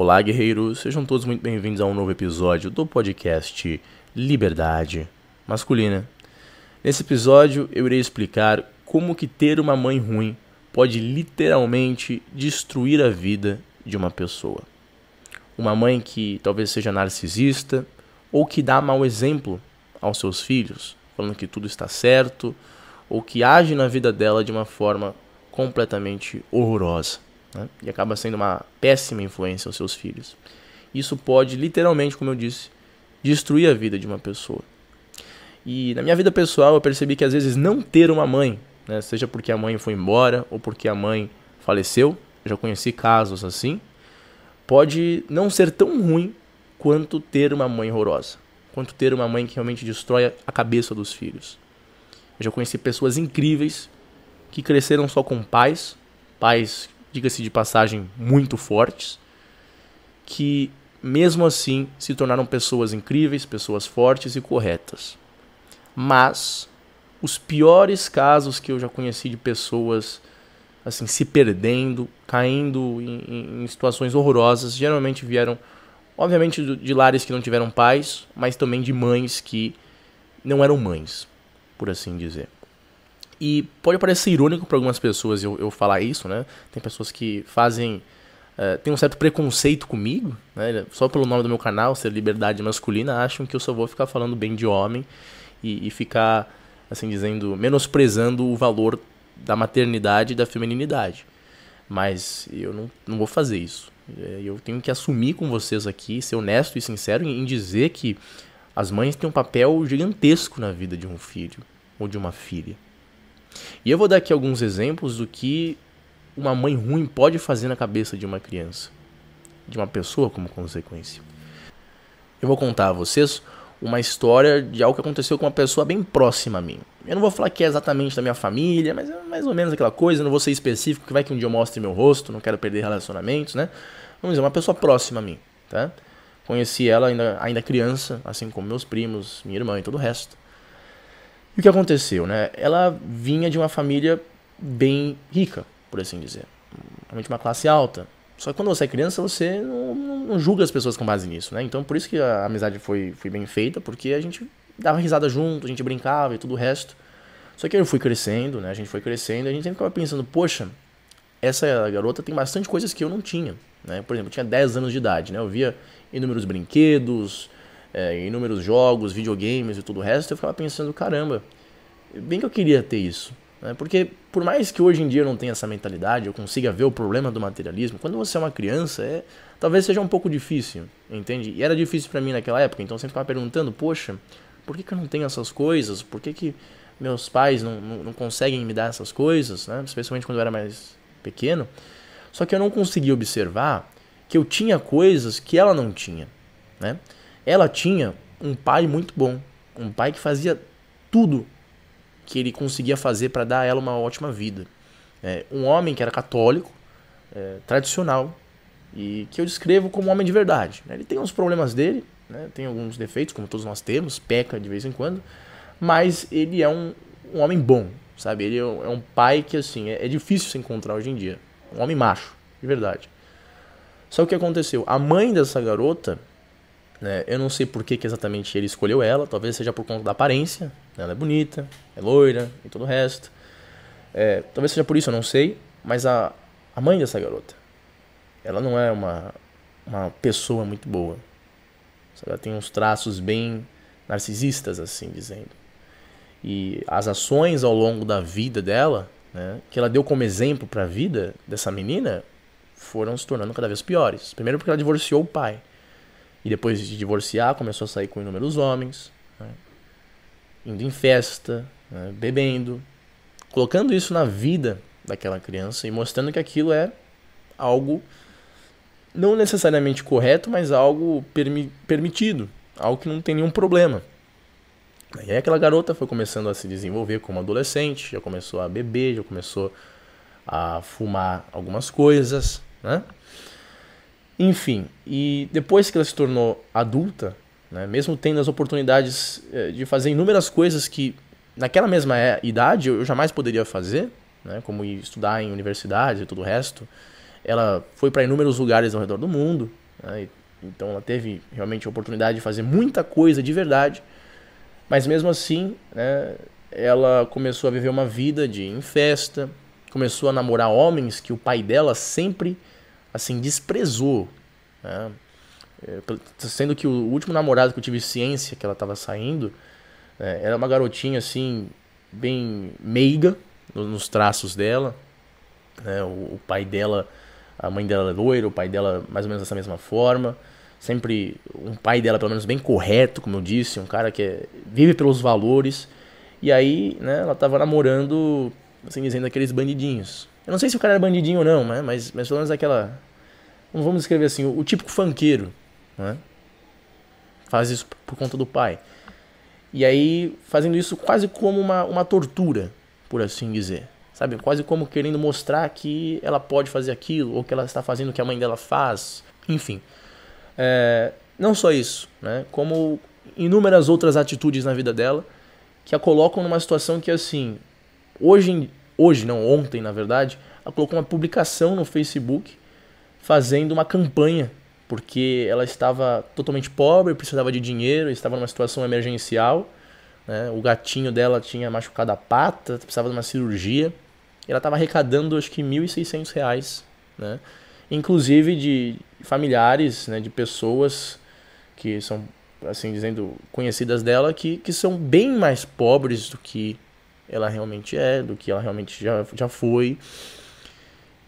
Olá, guerreiros! Sejam todos muito bem-vindos a um novo episódio do podcast Liberdade Masculina. Nesse episódio, eu irei explicar como que ter uma mãe ruim pode literalmente destruir a vida de uma pessoa. Uma mãe que talvez seja narcisista ou que dá mau exemplo aos seus filhos, falando que tudo está certo, ou que age na vida dela de uma forma completamente horrorosa né? e acaba sendo uma péssima influência aos seus filhos. Isso pode, literalmente, como eu disse, destruir a vida de uma pessoa. E na minha vida pessoal eu percebi que às vezes não ter uma mãe, né, seja porque a mãe foi embora ou porque a mãe faleceu, já conheci casos assim, pode não ser tão ruim quanto ter uma mãe horrorosa, quanto ter uma mãe que realmente destrói a cabeça dos filhos. Eu já conheci pessoas incríveis que cresceram só com pais, pais diga-se de passagem, muito fortes, que mesmo assim se tornaram pessoas incríveis, pessoas fortes e corretas. Mas os piores casos que eu já conheci de pessoas assim se perdendo, caindo em, em situações horrorosas, geralmente vieram, obviamente, de lares que não tiveram pais, mas também de mães que não eram mães, por assim dizer. E pode parecer irônico para algumas pessoas eu, eu falar isso, né? Tem pessoas que fazem. Uh, tem um certo preconceito comigo, né? Só pelo nome do meu canal, ser Liberdade Masculina, acham que eu só vou ficar falando bem de homem e, e ficar, assim dizendo, menosprezando o valor da maternidade e da feminilidade. Mas eu não, não vou fazer isso. É, eu tenho que assumir com vocês aqui, ser honesto e sincero em dizer que as mães têm um papel gigantesco na vida de um filho ou de uma filha. E eu vou dar aqui alguns exemplos do que uma mãe ruim pode fazer na cabeça de uma criança, de uma pessoa como consequência. Eu vou contar a vocês uma história de algo que aconteceu com uma pessoa bem próxima a mim. Eu não vou falar que é exatamente da minha família, mas é mais ou menos aquela coisa, não vou ser específico, que vai que um dia eu mostre meu rosto, não quero perder relacionamentos, né? Vamos dizer, uma pessoa próxima a mim, tá? Conheci ela ainda, ainda criança, assim como meus primos, minha irmã e todo o resto. E o que aconteceu, né? Ela vinha de uma família bem rica, por assim dizer. Realmente uma classe alta. Só que quando você é criança, você não, não, julga as pessoas com base nisso, né? Então por isso que a amizade foi, foi bem feita, porque a gente dava risada junto, a gente brincava e tudo o resto. Só que eu fui crescendo, né? A gente foi crescendo a gente sempre ficava pensando, poxa, essa garota tem bastante coisas que eu não tinha, né? Por exemplo, eu tinha 10 anos de idade, né? Eu via inúmeros brinquedos, é, inúmeros jogos, videogames e tudo o resto, eu ficava pensando, caramba, bem que eu queria ter isso. Né? Porque por mais que hoje em dia eu não tenha essa mentalidade, eu consiga ver o problema do materialismo, quando você é uma criança, é, talvez seja um pouco difícil, entende? E era difícil para mim naquela época, então eu sempre ficava perguntando, poxa, por que, que eu não tenho essas coisas? Por que, que meus pais não, não, não conseguem me dar essas coisas, né? especialmente quando eu era mais pequeno? Só que eu não conseguia observar que eu tinha coisas que ela não tinha, né? Ela tinha um pai muito bom, um pai que fazia tudo que ele conseguia fazer para dar a ela uma ótima vida. É, um homem que era católico, é, tradicional, e que eu descrevo como um homem de verdade. Né? Ele tem uns problemas dele, né? tem alguns defeitos, como todos nós temos, peca de vez em quando, mas ele é um, um homem bom, sabe? Ele é um é pai que, assim, é, é difícil se encontrar hoje em dia. Um homem macho, de verdade. Só o que aconteceu? A mãe dessa garota né? Eu não sei por que, que, exatamente ele escolheu ela, talvez seja por conta da aparência. Né? Ela é bonita, é loira e todo o resto. É, talvez seja por isso, eu não sei. Mas a, a mãe dessa garota, ela não é uma, uma pessoa muito boa. Ela tem uns traços bem narcisistas, assim dizendo. E as ações ao longo da vida dela, né, que ela deu como exemplo para a vida dessa menina, foram se tornando cada vez piores. Primeiro porque ela divorciou o pai. E depois de divorciar, começou a sair com inúmeros homens, né? indo em festa, né? bebendo, colocando isso na vida daquela criança e mostrando que aquilo é algo não necessariamente correto, mas algo permi permitido, algo que não tem nenhum problema. E aí aquela garota foi começando a se desenvolver como adolescente, já começou a beber, já começou a fumar algumas coisas, né? Enfim, e depois que ela se tornou adulta, né, mesmo tendo as oportunidades eh, de fazer inúmeras coisas que naquela mesma é, idade eu jamais poderia fazer, né, como estudar em universidades e tudo o resto, ela foi para inúmeros lugares ao redor do mundo, Né? Então ela teve realmente a oportunidade de fazer muita coisa de verdade, mas mesmo assim, né, ela começou a viver uma vida de em festa, começou a namorar homens que o pai dela sempre assim desprezou. Né? É, sendo que o último namorado que eu tive ciência que ela estava saindo é, era uma garotinha assim bem meiga nos traços dela. Né? O, o pai dela, a mãe dela é loira, o pai dela mais ou menos dessa mesma forma sempre um pai dela pelo menos bem correto, como eu disse, um cara que é, vive pelos valores. E aí, né, ela tava namorando, assim dizendo, aqueles bandidinhos. Eu não sei se o cara era bandidinho ou não, né, mas, mas pelo menos aquela... Vamos escrever assim, o, o típico funkeiro, né? Faz isso por conta do pai. E aí, fazendo isso quase como uma, uma tortura, por assim dizer. Sabe? Quase como querendo mostrar que ela pode fazer aquilo, ou que ela está fazendo o que a mãe dela faz. Enfim. É, não só isso, né? como inúmeras outras atitudes na vida dela que a colocam numa situação que, assim, hoje, hoje não, ontem, na verdade, ela colocou uma publicação no Facebook fazendo uma campanha porque ela estava totalmente pobre, precisava de dinheiro, estava numa situação emergencial. Né? O gatinho dela tinha machucado a pata, precisava de uma cirurgia. Ela estava arrecadando acho que R$ 1.600, né? inclusive de familiares, né, de pessoas que são, assim dizendo, conhecidas dela, que, que são bem mais pobres do que ela realmente é, do que ela realmente já, já foi.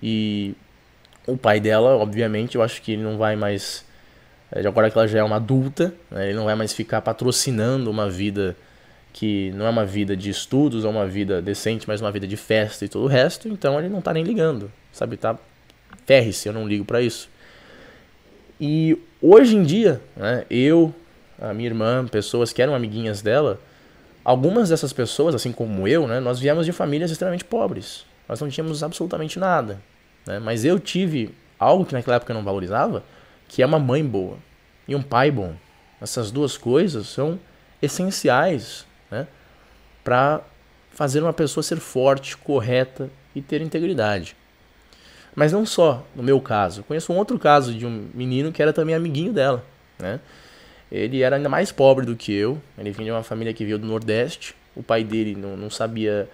E o pai dela, obviamente, eu acho que ele não vai mais. É, agora que ela já é uma adulta, né, ele não vai mais ficar patrocinando uma vida que não é uma vida de estudos, é uma vida decente, mas uma vida de festa e todo o resto, então ele não tá nem ligando, sabe? Tá ferre-se, eu não ligo para isso. E hoje em dia, né, eu, a minha irmã, pessoas que eram amiguinhas dela, algumas dessas pessoas, assim como eu, né, nós viemos de famílias extremamente pobres. Nós não tínhamos absolutamente nada. Né? Mas eu tive algo que naquela época eu não valorizava, que é uma mãe boa e um pai bom. Essas duas coisas são essenciais né, para fazer uma pessoa ser forte, correta e ter integridade. Mas não só, no meu caso. Conheço um outro caso de um menino que era também amiguinho dela. Né? Ele era ainda mais pobre do que eu. Ele vinha de uma família que veio do Nordeste. O pai dele não, não sabia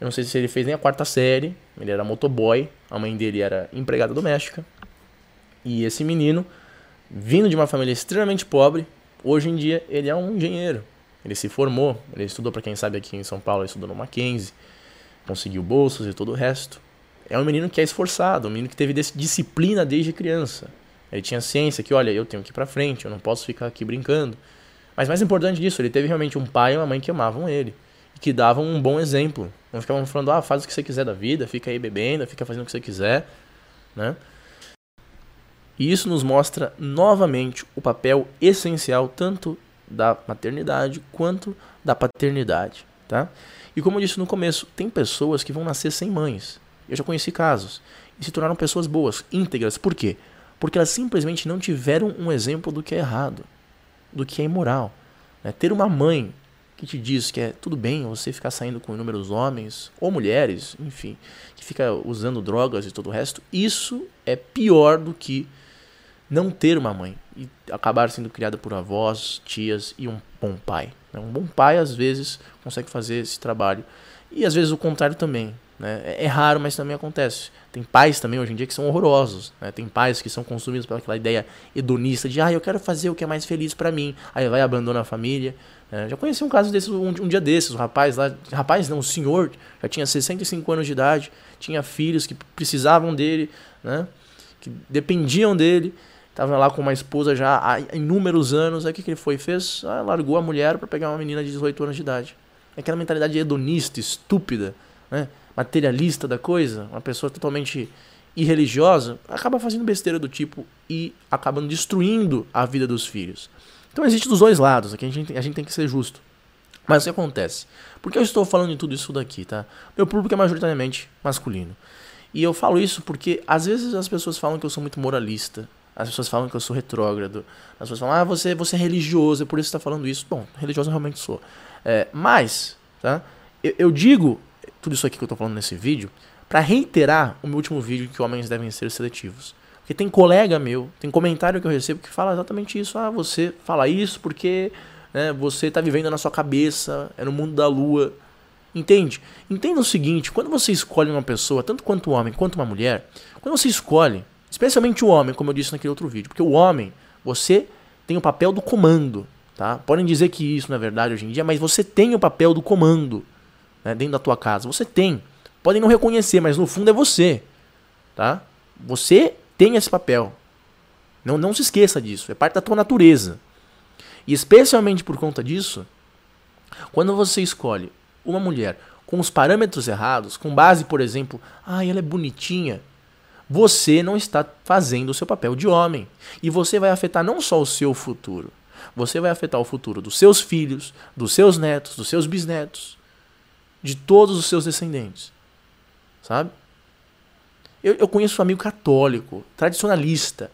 eu não sei se ele fez nem a quarta série. Ele era motoboy. A mãe dele era empregada doméstica. E esse menino, vindo de uma família extremamente pobre, hoje em dia ele é um engenheiro. Ele se formou. Ele estudou, para quem sabe, aqui em São Paulo, ele estudou no Mackenzie. Conseguiu bolsas e todo o resto. É um menino que é esforçado, um menino que teve disciplina desde criança. Ele tinha ciência que, olha, eu tenho que ir pra frente, eu não posso ficar aqui brincando. Mas mais importante disso, ele teve realmente um pai e uma mãe que amavam ele que davam um bom exemplo. Não ficavam falando, ah, faz o que você quiser da vida, fica aí bebendo, fica fazendo o que você quiser, né? E isso nos mostra novamente o papel essencial tanto da maternidade quanto da paternidade, tá? E como eu disse no começo, tem pessoas que vão nascer sem mães. Eu já conheci casos e se tornaram pessoas boas, íntegras. Por quê? Porque elas simplesmente não tiveram um exemplo do que é errado, do que é imoral. Né? Ter uma mãe que te diz que é tudo bem você ficar saindo com inúmeros homens ou mulheres, enfim, que fica usando drogas e todo o resto, isso é pior do que não ter uma mãe e acabar sendo criada por avós, tias e um bom pai. Né? Um bom pai às vezes consegue fazer esse trabalho e às vezes o contrário também. Né? É, é raro, mas também acontece. Tem pais também hoje em dia que são horrorosos. Né? Tem pais que são consumidos pelaquela ideia hedonista de ah, eu quero fazer o que é mais feliz para mim. Aí vai abandona a família é, já conheci um caso desse um, um, dia desses, um rapaz lá, rapaz não, um senhor, já tinha 65 anos de idade, tinha filhos que precisavam dele, né? Que dependiam dele, estava lá com uma esposa já há inúmeros anos, aí o que, que ele foi fez? Ah, largou a mulher para pegar uma menina de 18 anos de idade. Aquela mentalidade hedonista, estúpida, né? materialista da coisa, uma pessoa totalmente irreligiosa, acaba fazendo besteira do tipo e acabando destruindo a vida dos filhos. Então existe dos dois lados, aqui a gente, a gente tem que ser justo. Mas o que acontece? Por que eu estou falando de tudo isso daqui, tá? Meu público é majoritariamente masculino. E eu falo isso porque às vezes as pessoas falam que eu sou muito moralista. As pessoas falam que eu sou retrógrado. As pessoas falam, ah, você, você é religioso, é por isso que você está falando isso. Bom, religioso eu realmente sou. É, mas, tá? Eu, eu, digo tudo isso aqui que eu estou falando nesse vídeo para reiterar o meu último vídeo que homens devem ser seletivos. Porque tem colega meu, tem comentário que eu recebo que fala exatamente isso. Ah, você fala isso porque né, você está vivendo na sua cabeça, é no mundo da lua. Entende? Entenda o seguinte: quando você escolhe uma pessoa, tanto quanto um homem quanto uma mulher, quando você escolhe, especialmente o homem, como eu disse naquele outro vídeo, porque o homem, você tem o papel do comando. Tá? Podem dizer que isso não é verdade hoje em dia, mas você tem o papel do comando né, dentro da tua casa. Você tem. Podem não reconhecer, mas no fundo é você. Tá? Você tem esse papel. Não, não se esqueça disso. É parte da tua natureza. E especialmente por conta disso, quando você escolhe uma mulher com os parâmetros errados, com base, por exemplo, ah, ela é bonitinha, você não está fazendo o seu papel de homem. E você vai afetar não só o seu futuro, você vai afetar o futuro dos seus filhos, dos seus netos, dos seus bisnetos, de todos os seus descendentes. Sabe? Eu, eu conheço um amigo católico, tradicionalista.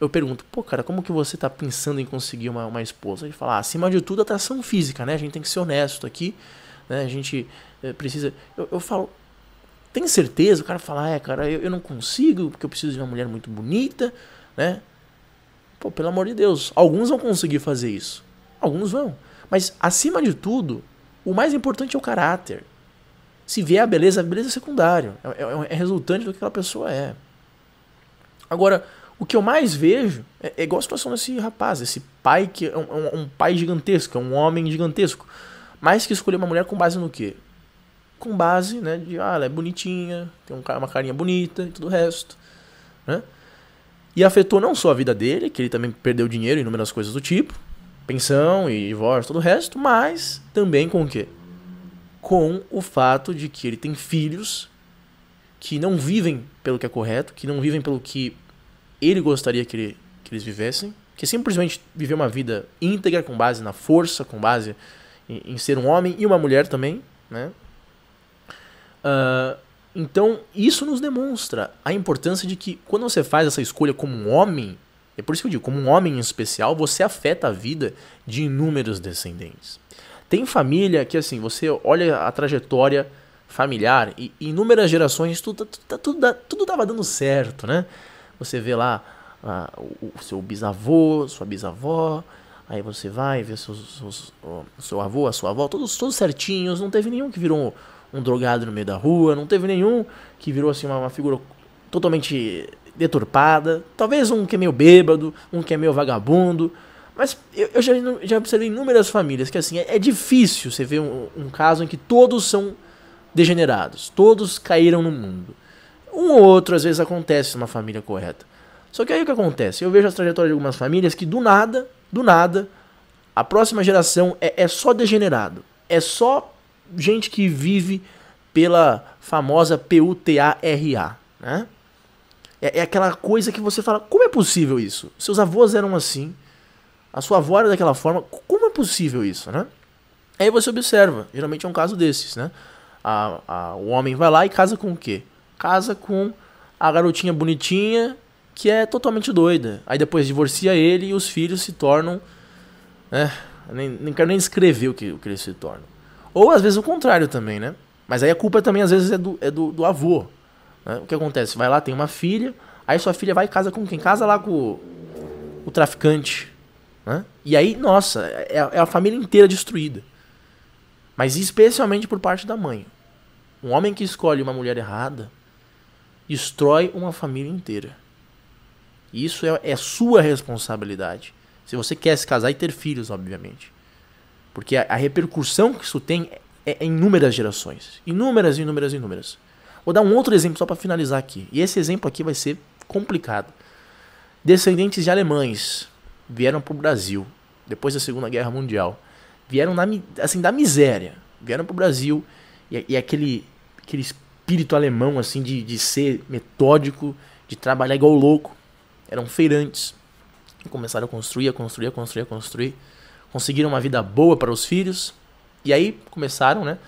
Eu pergunto, pô, cara, como que você está pensando em conseguir uma, uma esposa? Ele fala, ah, acima de tudo, atração física, né? A gente tem que ser honesto aqui, né? A gente é, precisa. Eu, eu falo, tem certeza? O cara fala, é, cara, eu, eu não consigo, porque eu preciso de uma mulher muito bonita, né? Pô, pelo amor de Deus, alguns vão conseguir fazer isso. Alguns vão. Mas, acima de tudo, o mais importante é o caráter. Se vier a beleza, a beleza é secundário. É, é, é resultante do que aquela pessoa é. Agora, o que eu mais vejo é, é igual a situação desse rapaz, esse pai que é um, um, um, pai gigantesco, é um homem gigantesco, mas que escolheu uma mulher com base no quê? Com base, né, de ah, ela é bonitinha, tem um, uma carinha bonita e tudo o resto, né? E afetou não só a vida dele, que ele também perdeu dinheiro e inúmeras coisas do tipo, pensão e divórcio, todo o resto, mas também com o quê? Com o fato de que ele tem filhos que não vivem pelo que é correto, que não vivem pelo que ele gostaria que, ele, que eles vivessem, que simplesmente viver uma vida íntegra com base na força, com base em, em ser um homem e uma mulher também, né? Uh, então isso nos demonstra a importância de que quando você faz essa escolha como um homem, é por isso que eu digo, como um homem em especial, você afeta a vida de inúmeros descendentes. Tem família que assim, você olha a trajetória familiar e inúmeras gerações tudo, tudo, tudo, tudo tava dando certo, né? Você vê lá ah, o, seu bisavô, sua bisavó, aí você vai ver o seu avô, a sua avó, todos, todos certinhos, não teve nenhum que virou um, um drogado no meio da rua, não teve nenhum que virou assim uma, uma figura totalmente deturpada, talvez um que é meio bêbado, um que é meio vagabundo, mas eu, eu já, já observei inúmeras famílias que assim, é, é difícil você ver um, um caso em que todos são degenerados, todos caíram no mundo. Um ou outro às vezes acontece numa família correta. Só que aí o que acontece? Eu vejo as trajetórias de algumas famílias que do nada, do nada, a próxima geração é, é só degenerado. É só gente que vive pela famosa PUTARA, né? É, é aquela coisa que você fala, como é possível isso? Seus avós eram assim, a sua avó era daquela forma, como é possível isso, né? Aí você observa, geralmente é um caso desses, né? A, a, o homem vai lá e casa com o quê? casa com a garotinha bonitinha que é totalmente doida. Aí depois divorcia ele e os filhos se tornam. Né? Nem, nem quero nem escrever o que, o que eles se tornam. Ou às vezes o contrário também, né? Mas aí a culpa também às vezes é do, é do, do avô. Né? O que acontece? Vai lá, tem uma filha, aí sua filha vai e casa com quem? Casa lá com o, o traficante. Né? E aí, nossa, é, é a família inteira destruída. Mas especialmente por parte da mãe. Um homem que escolhe uma mulher errada, destrói uma família inteira. Isso é, é sua responsabilidade. Se você quer se casar e ter filhos, obviamente. Porque a, a repercussão que isso tem é, é inúmeras gerações. Inúmeras, inúmeras, inúmeras. Vou dar um outro exemplo só para finalizar aqui. E esse exemplo aqui vai ser complicado. Descendentes de alemães vieram para o Brasil depois da Segunda Guerra Mundial. Vieram na, assim, da miséria. Vieram para o Brasil e, e aquele, aquele espírito alemão, assim, de, de ser metódico, de trabalhar igual louco. Eram feirantes. Começaram a construir, a construir, a construir, a construir. Conseguiram uma vida boa para os filhos. E aí começaram, né?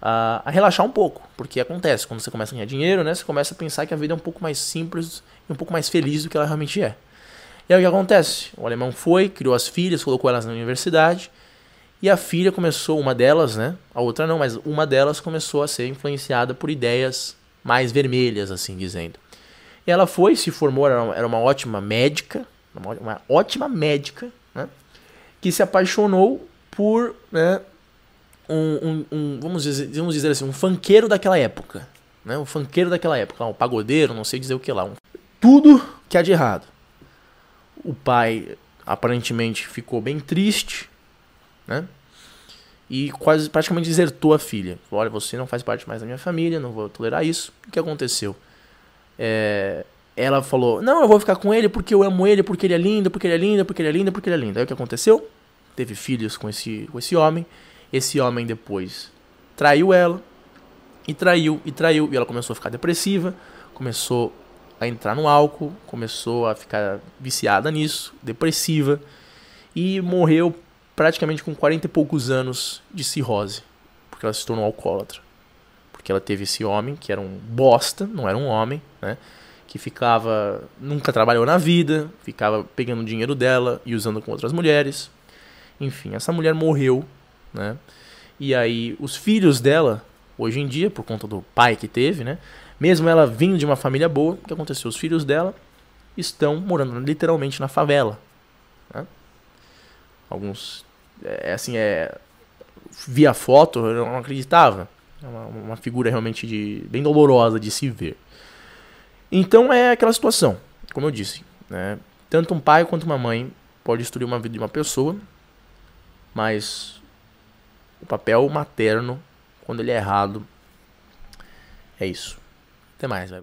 A, a, relaxar um pouco. Porque acontece, quando você começa a ganhar dinheiro, né? Você começa a pensar que a vida é um pouco mais simples e um pouco mais feliz do que ela realmente é. E aí o que acontece? O alemão foi, criou as filhas, colocou elas na universidade. E a filha começou, uma delas, né? A outra não, mas uma delas começou a ser influenciada por ideias mais vermelhas, assim dizendo. Ela foi, se formou, era uma, era uma ótima médica, uma, uma ótima médica, né? Que se apaixonou por né, um, um, um, vamos, dizer, vamos dizer assim, um fanqueiro daquela época. Né? Um fanqueiro daquela época, um pagodeiro, não sei dizer o que lá. Um, tudo que há de errado. O pai aparentemente ficou bem triste, né? E quase praticamente desertou a filha. Falou, Olha, você não faz parte mais da minha família, não vou tolerar isso. O que aconteceu? É, ela falou: Não, eu vou ficar com ele porque eu amo ele, porque ele é lindo, porque ele é lindo, porque ele é lindo, porque ele é lindo. Aí o que aconteceu? Teve filhos com esse, com esse homem. Esse homem depois traiu ela, e traiu, e traiu, e ela começou a ficar depressiva, começou a entrar no álcool, começou a ficar viciada nisso, depressiva, e morreu praticamente com 40 e poucos anos de cirrose, porque ela se tornou alcoólatra. Porque ela teve esse homem, que era um bosta, não era um homem, né? Que ficava. nunca trabalhou na vida, ficava pegando o dinheiro dela e usando com outras mulheres. Enfim, essa mulher morreu, né? E aí os filhos dela, hoje em dia, por conta do pai que teve, né? Mesmo ela vindo de uma família boa, o que aconteceu? Os filhos dela estão morando literalmente na favela. Né? Alguns. É, assim, é. Via foto, eu não acreditava. É uma, uma figura realmente de, bem dolorosa de se ver. Então é aquela situação, como eu disse. Né? Tanto um pai quanto uma mãe pode destruir uma vida de uma pessoa, mas o papel materno, quando ele é errado, é isso. este maestro.